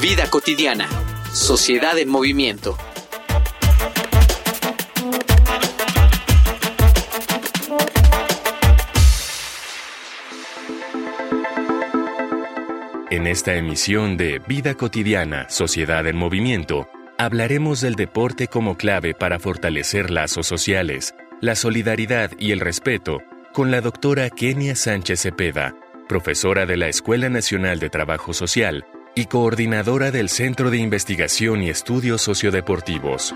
Vida Cotidiana, Sociedad en Movimiento. En esta emisión de Vida Cotidiana, Sociedad en Movimiento, hablaremos del deporte como clave para fortalecer lazos sociales, la solidaridad y el respeto con la doctora Kenia Sánchez Cepeda, profesora de la Escuela Nacional de Trabajo Social y coordinadora del Centro de Investigación y Estudios Sociodeportivos.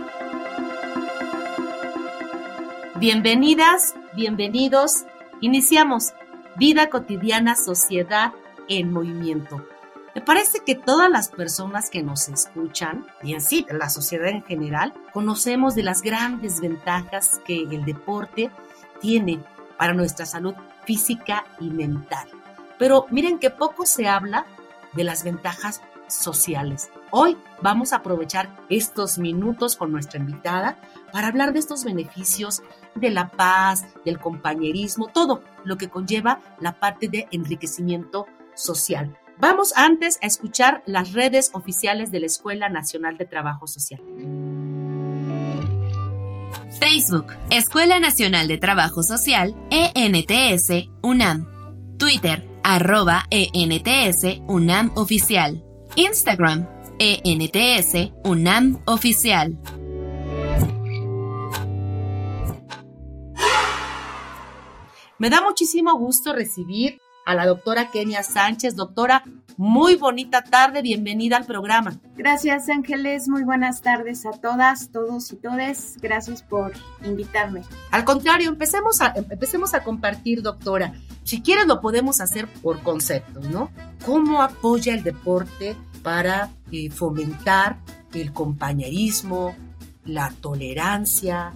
Bienvenidas, bienvenidos. Iniciamos Vida Cotidiana, Sociedad en Movimiento. Me parece que todas las personas que nos escuchan, y así la sociedad en general, conocemos de las grandes ventajas que el deporte tiene para nuestra salud física y mental. Pero miren que poco se habla de las ventajas sociales. Hoy vamos a aprovechar estos minutos con nuestra invitada para hablar de estos beneficios de la paz, del compañerismo, todo lo que conlleva la parte de enriquecimiento social. Vamos antes a escuchar las redes oficiales de la Escuela Nacional de Trabajo Social. Facebook, Escuela Nacional de Trabajo Social, ENTS, UNAM. Twitter, arroba ENTS, UNAM Oficial. Instagram, ENTS, UNAM Oficial. Me da muchísimo gusto recibir a la doctora Kenia Sánchez. Doctora, muy bonita tarde, bienvenida al programa. Gracias Ángeles, muy buenas tardes a todas, todos y todes. Gracias por invitarme. Al contrario, empecemos a, empecemos a compartir, doctora. Si quieres lo podemos hacer por conceptos, ¿no? ¿Cómo apoya el deporte para eh, fomentar el compañerismo, la tolerancia,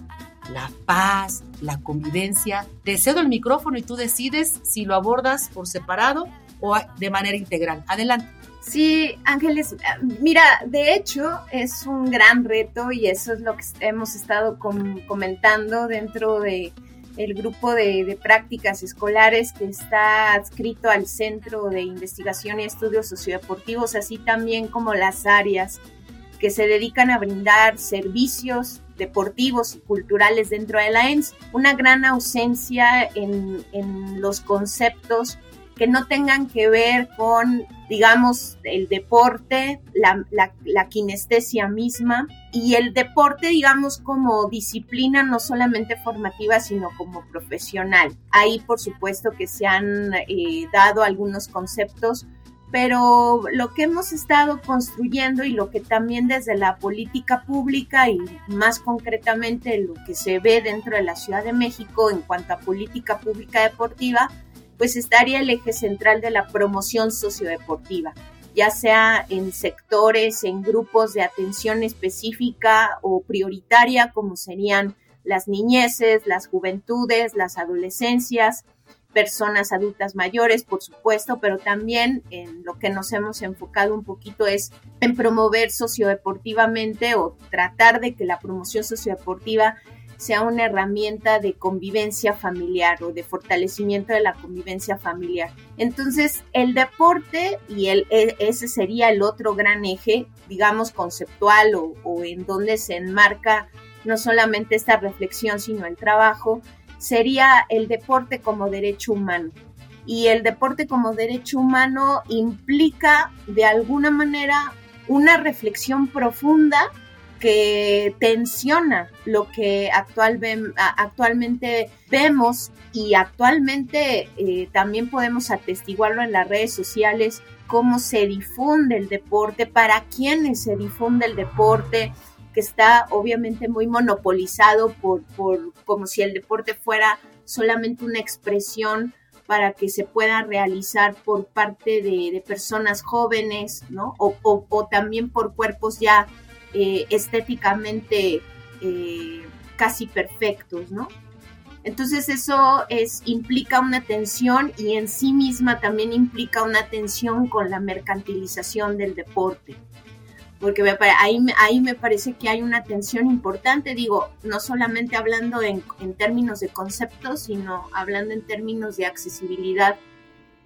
la paz, la convivencia. Te cedo el micrófono y tú decides si lo abordas por separado o de manera integral. Adelante. Sí, Ángeles, mira, de hecho es un gran reto y eso es lo que hemos estado comentando dentro de el grupo de, de, prácticas escolares que está adscrito al Centro de Investigación y Estudios Sociodeportivos, así también como las áreas que se dedican a brindar servicios deportivos y culturales dentro de la ENS, una gran ausencia en, los conceptos que no tengan que ver con, digamos, el deporte, la, la, kinestesia misma y el deporte, digamos, como disciplina no solamente formativa, sino como profesional. Ahí, por supuesto, que se han eh, dado algunos conceptos pero lo que hemos estado construyendo y lo que también desde la política pública y más concretamente lo que se ve dentro de la Ciudad de México en cuanto a política pública deportiva, pues estaría el eje central de la promoción sociodeportiva, ya sea en sectores, en grupos de atención específica o prioritaria como serían las niñeces, las juventudes, las adolescencias, personas adultas mayores, por supuesto, pero también en lo que nos hemos enfocado un poquito es en promover sociodeportivamente o tratar de que la promoción sociodeportiva sea una herramienta de convivencia familiar o de fortalecimiento de la convivencia familiar. Entonces, el deporte y el, e, ese sería el otro gran eje, digamos, conceptual o, o en donde se enmarca no solamente esta reflexión, sino el trabajo, sería el deporte como derecho humano. Y el deporte como derecho humano implica de alguna manera una reflexión profunda que tensiona lo que actualmente vemos y actualmente eh, también podemos atestiguarlo en las redes sociales, cómo se difunde el deporte, para quiénes se difunde el deporte, que está obviamente muy monopolizado por, por como si el deporte fuera solamente una expresión para que se pueda realizar por parte de, personas jóvenes, ¿no? O, también por cuerpos ya eh, estéticamente eh, casi perfectos, ¿no? Entonces eso es, implica una tensión y en sí misma también implica una tensión con la mercantilización del deporte porque ahí, ahí me parece que hay una tensión importante, digo, no solamente hablando en, términos de conceptos, sino hablando en términos de accesibilidad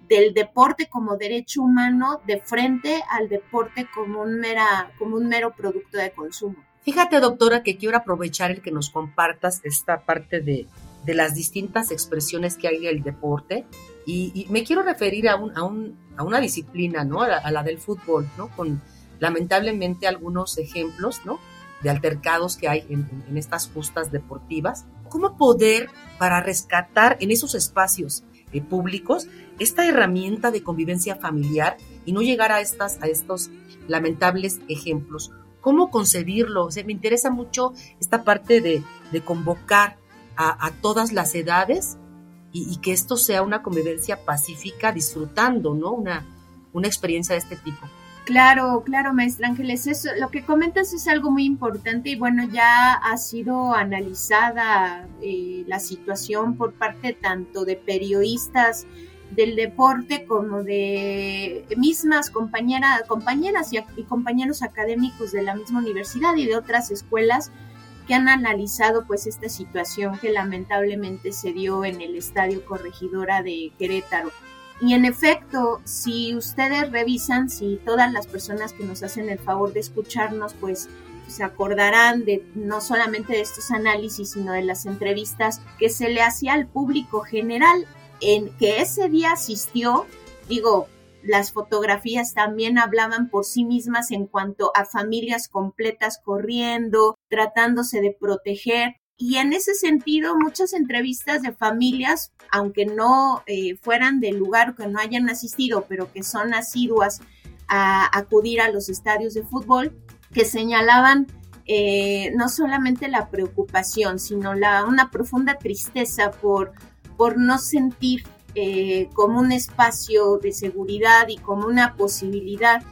del deporte como derecho humano de frente al deporte como un, mera, como un mero producto de consumo. Fíjate, doctora, que quiero aprovechar el que nos compartas esta parte de, las distintas expresiones que hay del deporte y, me quiero referir a, un, a, un, a una disciplina, ¿no? A la, del fútbol, ¿no? Con, lamentablemente algunos ejemplos, ¿no? De altercados que hay en, estas justas deportivas. ¿Cómo poder, para rescatar en esos espacios eh, públicos, esta herramienta de convivencia familiar y no llegar a, estas, a estos lamentables ejemplos? ¿Cómo concebirlo? O me interesa mucho esta parte de, convocar a, todas las edades y, que esto sea una convivencia pacífica, disfrutando, ¿no? Una, una experiencia de este tipo. Claro, claro, maestra Ángeles, eso, lo que comentas es algo muy importante y bueno, ya ha sido analizada eh, la situación por parte tanto de periodistas del deporte como de mismas compañeras compañeras y, compañeros académicos de la misma universidad y de otras escuelas que han analizado pues esta situación que lamentablemente se dio en el Estadio Corregidora de Querétaro. Y en efecto, si ustedes revisan, si todas las personas que nos hacen el favor de escucharnos, pues se acordarán de no solamente de estos análisis, sino de las entrevistas que se le hacía al público general en que ese día asistió, digo, las fotografías también hablaban por sí mismas en cuanto a familias completas corriendo, tratándose de proteger y en ese sentido, muchas entrevistas de familias, aunque no eh, fueran del lugar, que no hayan asistido, pero que son asiduas a acudir a los estadios de fútbol, que señalaban eh, no solamente la preocupación, sino la, una profunda tristeza por, por no sentir eh, como un espacio de seguridad y como una posibilidad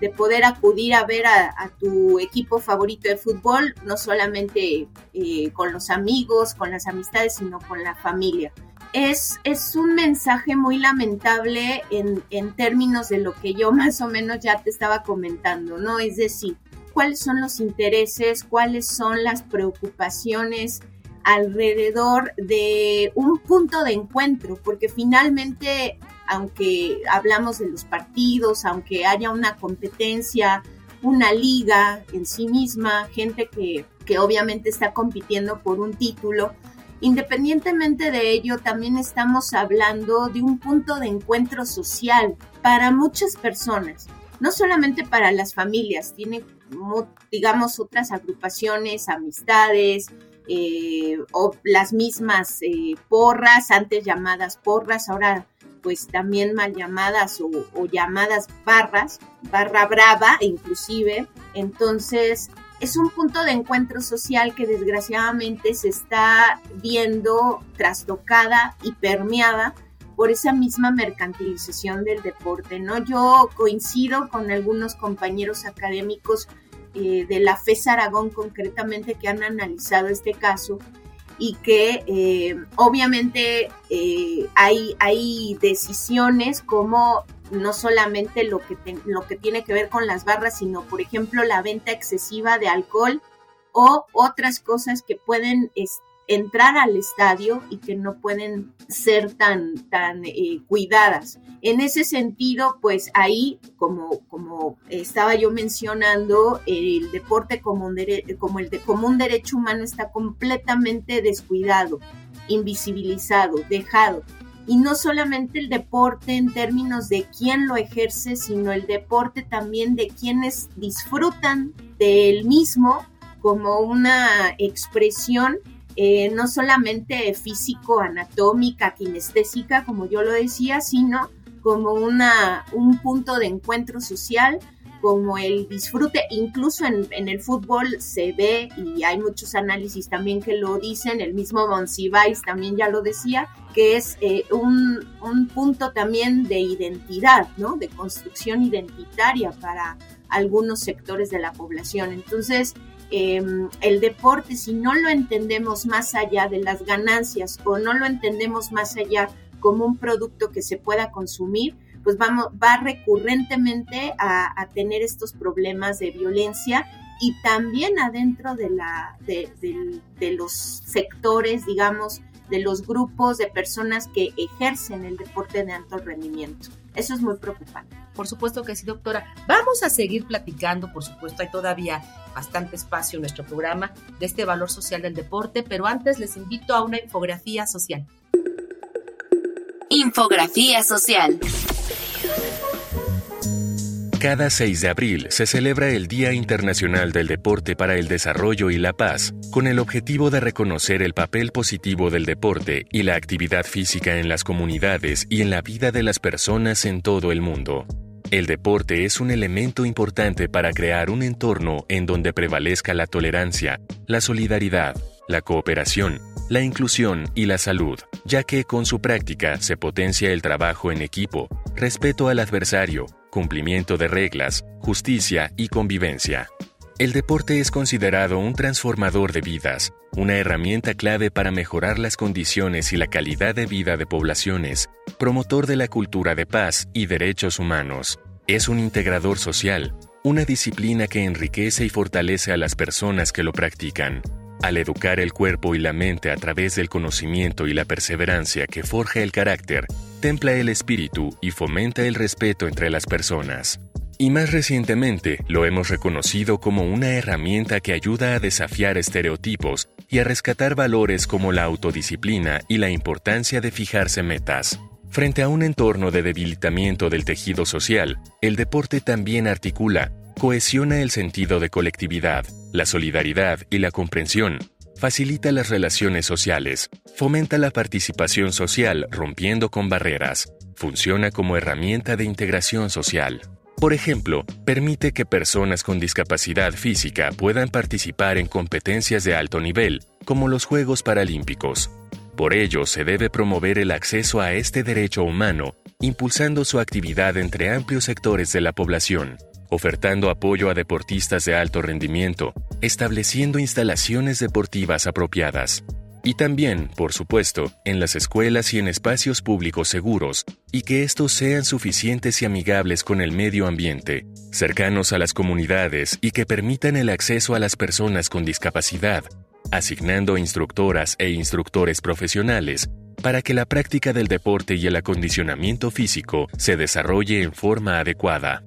de poder acudir a ver a, tu equipo favorito de fútbol, no solamente eh, con los amigos, con las amistades, sino con la familia. Es, es un mensaje muy lamentable en, en términos de lo que yo más o menos ya te estaba comentando, ¿no? Es decir, cuáles son los intereses, cuáles son las preocupaciones alrededor de un punto de encuentro, porque finalmente aunque hablamos de los partidos, aunque haya una competencia, una liga en sí misma, gente que, que obviamente está compitiendo por un título, Independientemente de ello, también estamos hablando de un punto de encuentro social para muchas personas, no solamente para las familias, tiene, digamos, otras agrupaciones, amistades, eh, o las mismas eh, porras, antes llamadas porras, ahora pues también mal llamadas o, llamadas barras, barra brava inclusive. Entonces es un punto de encuentro social que desgraciadamente se está viendo trastocada y permeada por esa misma mercantilización del deporte, ¿no? Yo coincido con algunos compañeros académicos eh, de la FES Aragón concretamente que han analizado este caso y que eh, obviamente eh, hay, hay decisiones como no solamente lo que, lo que tiene que ver con las barras, sino por ejemplo la venta excesiva de alcohol o otras cosas que pueden entrar al estadio y que no pueden ser tan, tan eh, cuidadas. En ese sentido, pues ahí, como, como estaba yo mencionando, el deporte como, un como el de común derecho humano está completamente descuidado, invisibilizado, dejado. Y no solamente el deporte en términos de quién lo ejerce, sino el deporte también de quienes disfrutan del mismo como una expresión eh, no solamente físico, anatómica, kinestésica, como yo lo decía, sino como una, un punto de encuentro social, como el disfrute, incluso en, el fútbol se ve y hay muchos análisis también que lo dicen, el mismo Monsiváis también ya lo decía, que es eh, un, un, punto también de identidad, ¿no? De construcción identitaria para algunos sectores de la población. Entonces, Em, el deporte, si no lo entendemos más allá de las ganancias o no lo entendemos más allá como un producto que se pueda consumir, pues vamos, va recurrentemente a, tener estos problemas de violencia y también adentro de, la, de los sectores, digamos, de los grupos de personas que ejercen el deporte de alto rendimiento. Eso es muy preocupante. Por supuesto que sí, doctora. Vamos a seguir platicando, por supuesto, hay todavía bastante espacio en nuestro programa de este valor social del deporte, pero antes les invito a una infografía social. Infografía social. Cada 6 de abril se celebra el Día Internacional del Deporte para el Desarrollo y la Paz, con el objetivo de reconocer el papel positivo del deporte y la actividad física en las comunidades y en la vida de las personas en todo el mundo. El deporte es un elemento importante para crear un entorno en donde prevalezca la tolerancia, la solidaridad, la cooperación, la inclusión y la salud, ya que con su práctica se potencia el trabajo en equipo, respeto al adversario, cumplimiento de reglas, justicia y convivencia. El deporte es considerado un transformador de vidas, una herramienta clave para mejorar las condiciones y la calidad de vida de poblaciones, promotor de la cultura de paz y derechos humanos. Es un integrador social, una disciplina que enriquece y fortalece a las personas que lo practican. Al educar el cuerpo y la mente a través del conocimiento y la perseverancia que forja el carácter, templa el espíritu y fomenta el respeto entre las personas. Y más recientemente lo hemos reconocido como una herramienta que ayuda a desafiar estereotipos y a rescatar valores como la autodisciplina y la importancia de fijarse metas. Frente a un entorno de debilitamiento del tejido social, el deporte también articula, cohesiona el sentido de colectividad, la solidaridad y la comprensión, facilita las relaciones sociales, fomenta la participación social rompiendo con barreras, funciona como herramienta de integración social. Por ejemplo, permite que personas con discapacidad física puedan participar en competencias de alto nivel, como los Juegos Paralímpicos. Por ello, se debe promover el acceso a este derecho humano, impulsando su actividad entre amplios sectores de la población ofertando apoyo a deportistas de alto rendimiento, estableciendo instalaciones deportivas apropiadas. Y también, por supuesto, en las escuelas y en espacios públicos seguros, y que estos sean suficientes y amigables con el medio ambiente, cercanos a las comunidades y que permitan el acceso a las personas con discapacidad, asignando instructoras e instructores profesionales para que la práctica del deporte y el acondicionamiento físico se desarrolle en forma adecuada.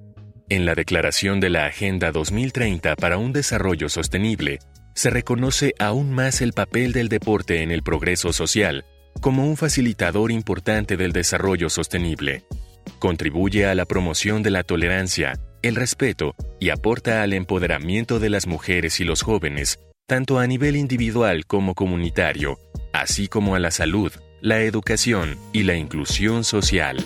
En la Declaración de la Agenda 2030 para un Desarrollo Sostenible, se reconoce aún más el papel del deporte en el progreso social como un facilitador importante del desarrollo sostenible. Contribuye a la promoción de la tolerancia, el respeto y aporta al empoderamiento de las mujeres y los jóvenes, tanto a nivel individual como comunitario, así como a la salud, la educación y la inclusión social.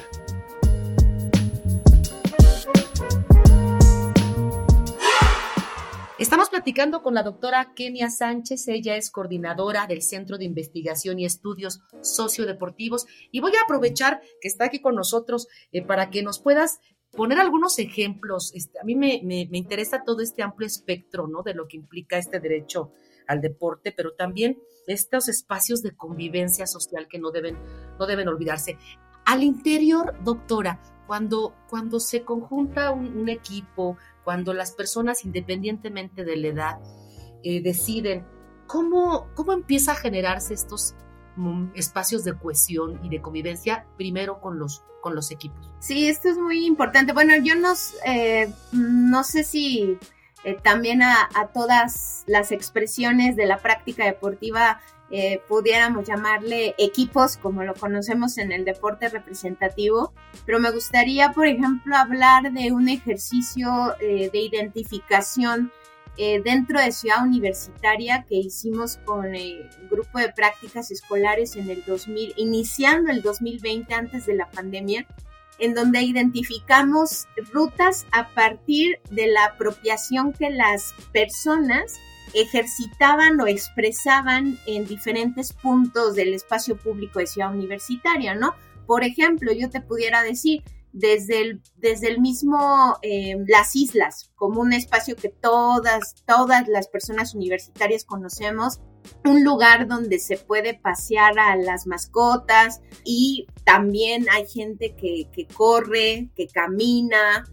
Estamos platicando con la doctora Kenia Sánchez, ella es coordinadora del Centro de Investigación y Estudios Sociodeportivos y voy a aprovechar que está aquí con nosotros eh, para que nos puedas poner algunos ejemplos. Este, a mí me, interesa todo este amplio espectro ¿no? de lo que implica este derecho al deporte, pero también estos espacios de convivencia social que no deben, no deben olvidarse. Al interior, doctora, cuando, cuando se conjunta un equipo, cuando las personas, independientemente de la edad, eh, deciden cómo, cómo empieza a generarse estos espacios de cohesión y de convivencia, primero con los, con los equipos. Sí, esto es muy importante. Bueno, yo no, eh, no sé si eh, también a, todas las expresiones de la práctica deportiva eh, pudiéramos llamarle equipos como lo conocemos en el deporte representativo, pero me gustaría, por ejemplo, hablar de un ejercicio eh, de identificación dentro de Ciudad Universitaria que hicimos con el grupo de prácticas escolares en el 2000, iniciando el 2020 antes de la pandemia, en donde identificamos rutas a partir de la apropiación que las personas ejercitaban o expresaban en diferentes puntos del espacio público de Ciudad Universitaria, ¿no? Por ejemplo, yo te pudiera decir, desde el, desde el mismo eh, las islas, como un espacio que todas, todas las personas universitarias conocemos, un lugar donde se puede pasear a las mascotas y también hay gente que, que corre, que camina,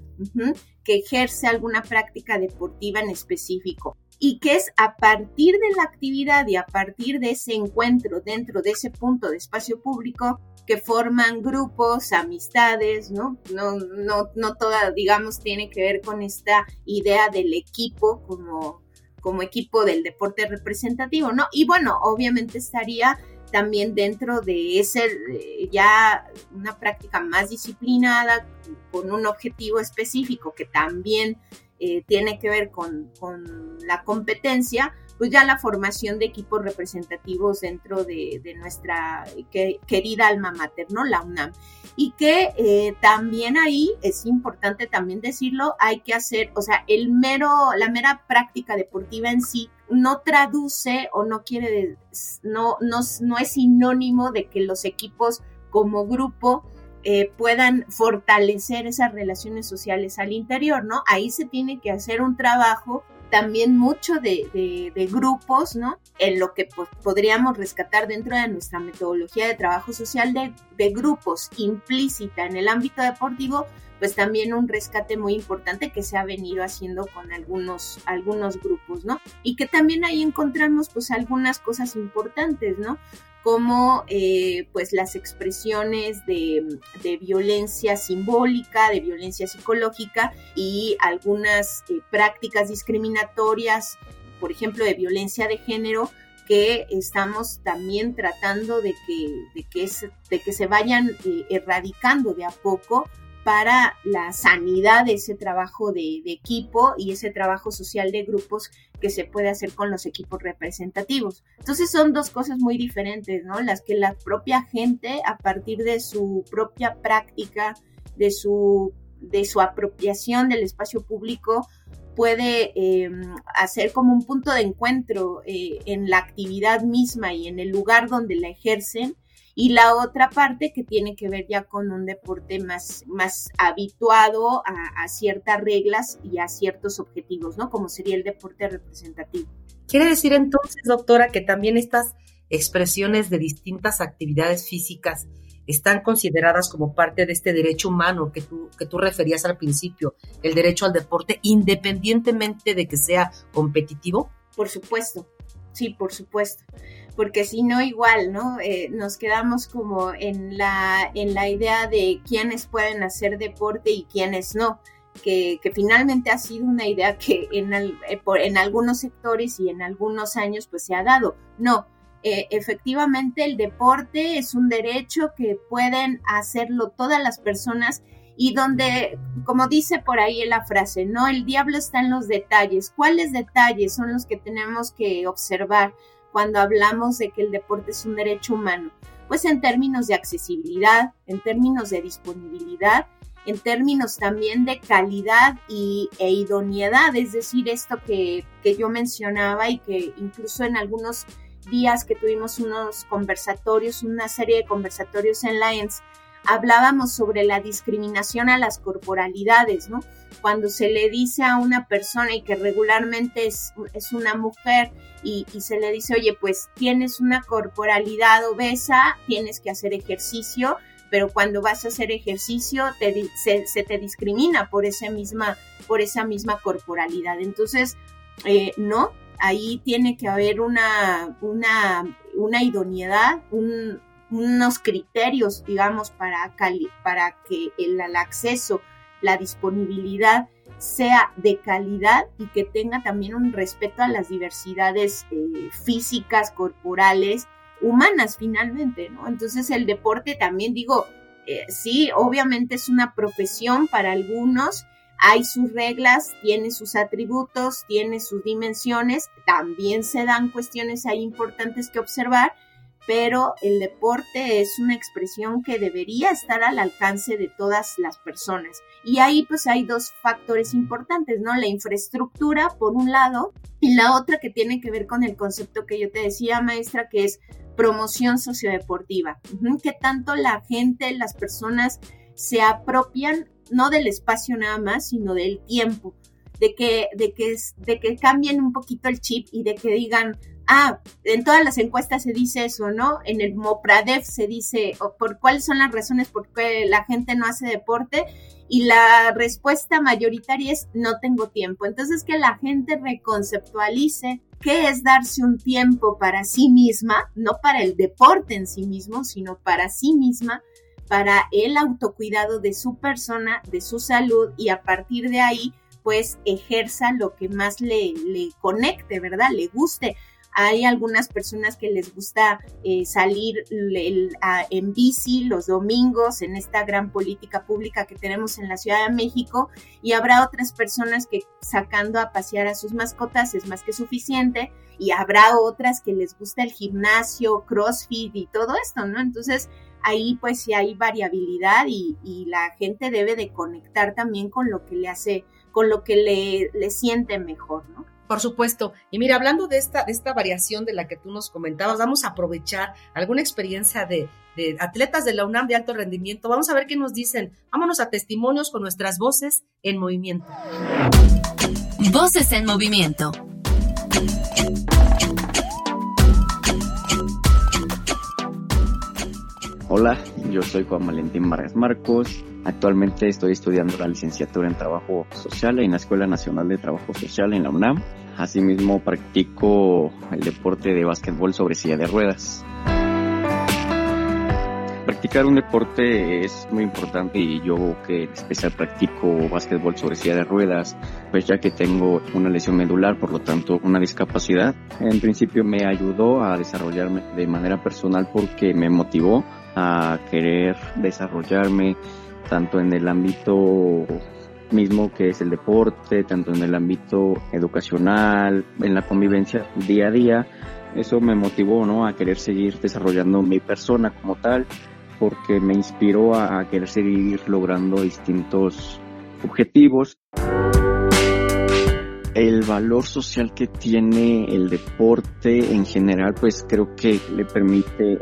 que ejerce alguna práctica deportiva en específico. Y que es a partir de la actividad y a partir de ese encuentro dentro de ese punto de espacio público que forman grupos, amistades, ¿no? No, no, no toda, digamos, tiene que ver con esta idea del equipo como, como equipo del deporte representativo, ¿no? Y bueno, obviamente estaría también dentro de ese ya una práctica más disciplinada con un objetivo específico que también eh, tiene que ver con, la competencia, pues ya la formación de equipos representativos dentro de, nuestra querida alma mater, ¿no? La UNAM. Y que eh, también ahí es importante también decirlo, hay que hacer, o sea, el mero, la mera práctica deportiva en sí no traduce o no quiere, no, no, no es sinónimo de que los equipos como grupo eh, puedan fortalecer esas relaciones sociales al interior, ¿no? Ahí se tiene que hacer un trabajo también mucho de, grupos, ¿no? En lo que pues, podríamos rescatar dentro de nuestra metodología de trabajo social de, de, grupos implícita en el ámbito deportivo, pues también un rescate muy importante que se ha venido haciendo con algunos, algunos grupos, ¿no? Y que también ahí encontramos pues algunas cosas importantes, ¿no? Como eh, pues las expresiones de, violencia simbólica, de violencia psicológica y algunas eh, prácticas discriminatorias, por ejemplo, de violencia de género, que estamos también tratando de que, de que, se vayan eh, erradicando de a poco para la sanidad de ese trabajo de, equipo y ese trabajo social de grupos que se puede hacer con los equipos representativos. Entonces son dos cosas muy diferentes, ¿no? Las que la propia gente, a partir de su propia práctica, de su, de su apropiación del espacio público, puede em, hacer como un punto de encuentro eh, en la actividad misma y en el lugar donde la ejercen y la otra parte que tiene que ver ya con un deporte más, más habituado a, ciertas reglas y a ciertos objetivos, ¿no? Como sería el deporte representativo. Quiere decir entonces, doctora, que también estas expresiones de distintas actividades físicas están consideradas como parte de este derecho humano que tú, que tú referías al principio, el derecho al deporte, independientemente de que sea competitivo? Por supuesto, sí, por supuesto porque si no igual, ¿no? Eh, nos quedamos como en la, en la idea de quiénes pueden hacer deporte y quiénes no. Que, que, finalmente ha sido una idea que en, eh, en algunos sectores y en algunos años pues se ha dado. No, eh, efectivamente el deporte es un derecho que pueden hacerlo todas las personas y donde, como dice por ahí la frase, ¿no? El diablo está en los detalles. ¿Cuáles detalles son los que tenemos que observar? Cuando hablamos de que el deporte es un derecho humano? Pues en términos de accesibilidad, en términos de disponibilidad, en términos también de calidad y, e idoneidad, es decir, esto que, que yo mencionaba y que incluso en algunos días que tuvimos unos conversatorios, una serie de conversatorios en la ENS, hablábamos sobre la discriminación a las corporalidades, ¿no? Cuando se le dice a una persona y que regularmente es, es una mujer y, se le dice, oye, pues tienes una corporalidad obesa, tienes que hacer ejercicio, pero cuando vas a hacer ejercicio se, te discrimina por esa misma, por esa misma corporalidad. Entonces, eh, no, ahí tiene que haber una, una, una idoneidad, un, unos criterios, digamos, para, para que el, acceso, la disponibilidad sea de calidad y que tenga también un respeto a las diversidades eh, físicas, corporales, humanas finalmente, ¿no? Entonces el deporte también digo, eh, sí, obviamente es una profesión para algunos, hay sus reglas, tiene sus atributos, tiene sus dimensiones, también se dan cuestiones ahí importantes que observar, pero el deporte es una expresión que debería estar al alcance de todas las personas. Y ahí pues hay dos factores importantes, ¿no? La infraestructura, por un lado, y la otra que tiene que ver con el concepto que yo te decía, maestra, que es promoción sociodeportiva. Que tanto la gente, las personas se apropian no del espacio nada más, sino del tiempo, de que, de que, de que cambien un poquito el chip y de que digan, ah, en todas las encuestas se dice eso, ¿no? En el MOPRADEF se dice por cuáles son las razones por qué la gente no hace deporte y la respuesta mayoritaria es no tengo tiempo. Entonces que la gente reconceptualice qué es darse un tiempo para sí misma, no para el deporte en sí mismo, sino para sí misma, para el autocuidado de su persona, de su salud y a partir de ahí pues ejerza lo que más le, le conecte, ¿verdad? Le guste. Hay algunas personas que les gusta eh, salir en bici los domingos en esta gran política pública que tenemos en la Ciudad de México y habrá otras personas que sacando a pasear a sus mascotas es más que suficiente y habrá otras que les gusta el gimnasio, crossfit y todo esto, ¿no? Entonces ahí pues sí hay variabilidad y, y la gente debe de conectar también con lo que le hace, con lo que le, le siente mejor, ¿no? Por supuesto. Y mira, hablando de esta, de esta variación de la que tú nos comentabas, vamos a aprovechar alguna experiencia de, de atletas de la UNAM de alto rendimiento. Vamos a ver qué nos dicen. Vámonos a testimonios con nuestras voces en movimiento. Voces en movimiento. Hola, yo soy Juan Valentín Vargas Marcos. Actualmente estoy estudiando la licenciatura en Trabajo Social en la Escuela Nacional de Trabajo Social en la UNAM. Asimismo, practico el deporte de básquetbol sobre silla de ruedas. Practicar un deporte es muy importante y yo que en especial practico básquetbol sobre silla de ruedas, pues ya que tengo una lesión medular, por lo tanto una discapacidad, en principio me ayudó a desarrollarme de manera personal porque me motivó a querer desarrollarme tanto en el ámbito mismo que es el deporte, tanto en el ámbito educacional, en la convivencia día a día. Eso me motivó ¿no? a querer seguir desarrollando mi persona como tal, porque me inspiró a, querer seguir logrando distintos objetivos. El valor social que tiene el deporte en general, pues creo que le permite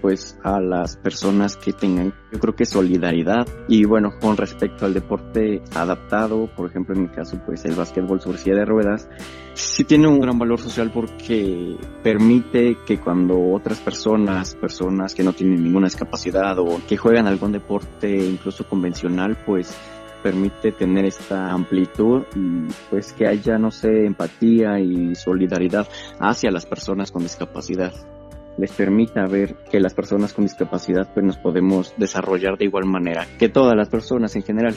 pues a las personas que tengan yo creo que solidaridad. Y bueno con respecto al deporte adaptado por ejemplo en mi caso pues el básquetbol sobre silla de ruedas sí tiene un gran valor social porque permite que cuando otras personas personas que no tienen ninguna discapacidad o que juegan algún deporte incluso convencional pues permite tener esta amplitud y pues que haya no sé empatía y solidaridad hacia las personas con discapacidad les permita ver que las personas con discapacidad pues nos podemos desarrollar de igual manera que todas las personas en general.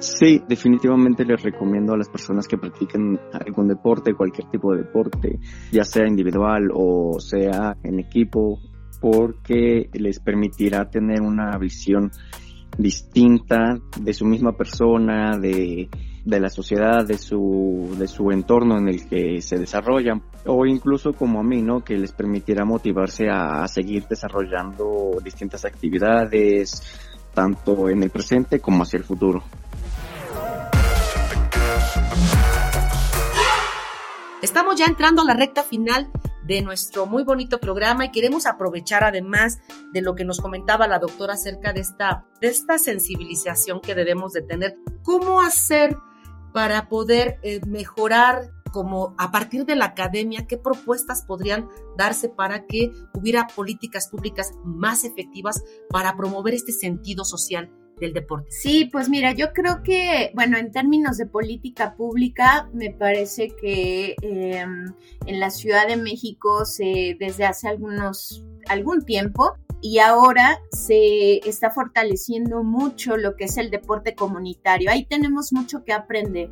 Sí, definitivamente les recomiendo a las personas que practiquen algún deporte, cualquier tipo de deporte, ya sea individual o sea en equipo, porque les permitirá tener una visión distinta de su misma persona, de de la sociedad, de su, de su entorno en el que se desarrollan, o incluso como a mí, ¿no? Que les permitiera motivarse a, seguir desarrollando distintas actividades, tanto en el presente como hacia el futuro. Estamos ya entrando a la recta final de nuestro muy bonito programa y queremos aprovechar además de lo que nos comentaba la doctora acerca de esta, de esta sensibilización que debemos de tener. ¿Cómo hacer para poder eh, mejorar como a partir de la academia, qué propuestas podrían darse para que hubiera políticas públicas más efectivas para promover este sentido social del deporte. Sí, pues mira, yo creo que, bueno, en términos de política pública, me parece que em, en la Ciudad de México se, desde hace algunos, algún tiempo, y ahora se está fortaleciendo mucho lo que es el deporte comunitario. Ahí tenemos mucho que aprender.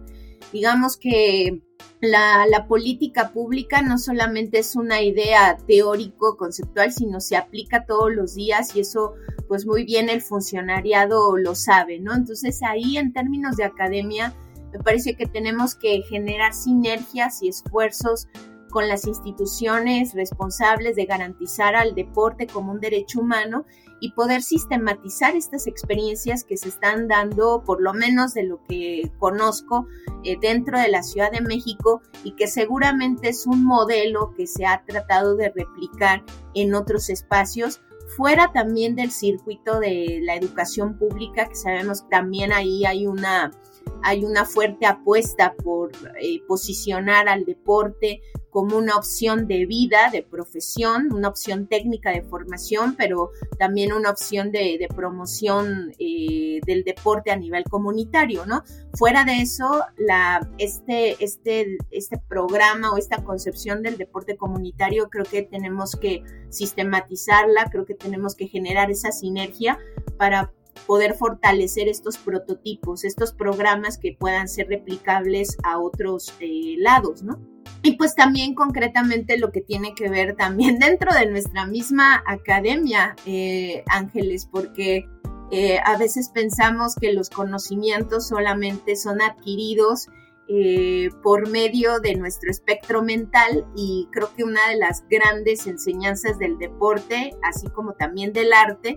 Digamos que la, política pública no solamente es una idea teórico-conceptual, sino se aplica todos los días y eso pues muy bien el funcionariado lo sabe, ¿no? Entonces ahí en términos de academia me parece que tenemos que generar sinergias y esfuerzos con las instituciones responsables de garantizar al deporte como un derecho humano y poder sistematizar estas experiencias que se están dando, por lo menos de lo que conozco, eh, dentro de la Ciudad de México y que seguramente es un modelo que se ha tratado de replicar en otros espacios fuera también del circuito de la educación pública, que sabemos también ahí hay una hay una fuerte apuesta por eh, posicionar al deporte como una opción de vida, de profesión, una opción técnica de formación, pero también una opción de, promoción eh, del deporte a nivel comunitario, ¿no? Fuera de eso, este, este, este programa o esta concepción del deporte comunitario creo que tenemos que sistematizarla, creo que tenemos que generar esa sinergia para poder fortalecer estos prototipos, estos programas que puedan ser replicables a otros eh, lados, ¿no? Y pues también concretamente lo que tiene que ver también dentro de nuestra misma academia, eh, Ángeles, porque eh, a veces pensamos que los conocimientos solamente son adquiridos por medio de nuestro espectro mental y creo que una de las grandes enseñanzas del deporte, así como también del arte,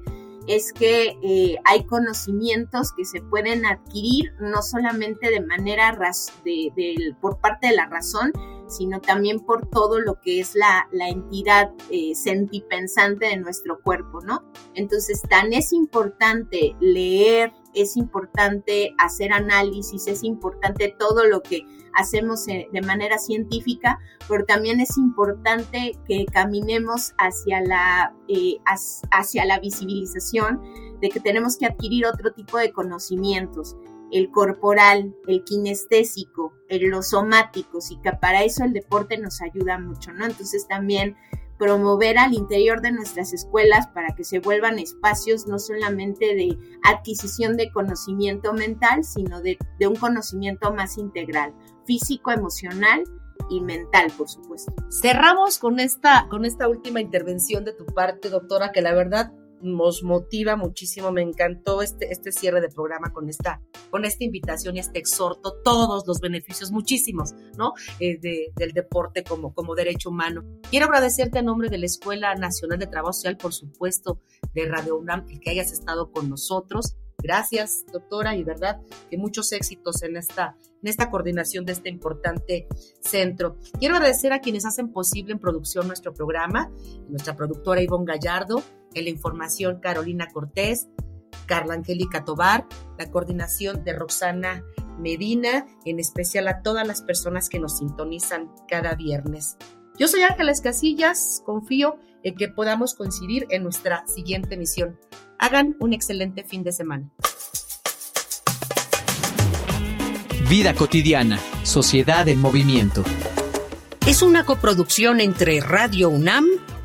es que eh, hay conocimientos que se pueden adquirir no solamente de manera de, por parte de la razón, sino también por todo lo que es la, entidad eh, sentipensante de nuestro cuerpo, ¿no? Entonces, tan es importante leer, es importante hacer análisis, es importante todo lo que hacemos eh, de manera científica, pero también es importante que caminemos hacia la, eh, hacia la visibilización de que tenemos que adquirir otro tipo de conocimientos, el corporal, el kinestésico, el, los somáticos, y que para eso el deporte nos ayuda mucho, ¿no? Entonces también promover al interior de nuestras escuelas para que se vuelvan espacios no solamente de adquisición de conocimiento mental, sino de, un conocimiento más integral, físico, emocional y mental, por supuesto. Cerramos con esta, con esta última intervención de tu parte, doctora, que la verdad nos motiva muchísimo. Me encantó este, este cierre de programa con esta, con esta invitación y este exhorto, todos los beneficios, muchísimos, ¿no? Eh, del deporte como, como derecho humano. Quiero agradecerte a nombre de la Escuela Nacional de Trabajo Social, por supuesto, de Radio UNAM, el que hayas estado con nosotros. Gracias, doctora, y verdad que muchos éxitos en esta, en esta coordinación de este importante centro. Quiero agradecer a quienes hacen posible en producción nuestro programa, nuestra productora Ivonne Gallardo, en la información Carolina Cortés, Carla Angélica Tobar, la coordinación de Roxana Medina, en especial a todas las personas que nos sintonizan cada viernes. Yo soy Ángeles Casillas, confío en que podamos coincidir en nuestra siguiente emisión. Hagan un excelente fin de semana. Vida cotidiana, sociedad en movimiento. Es una coproducción entre Radio UNAM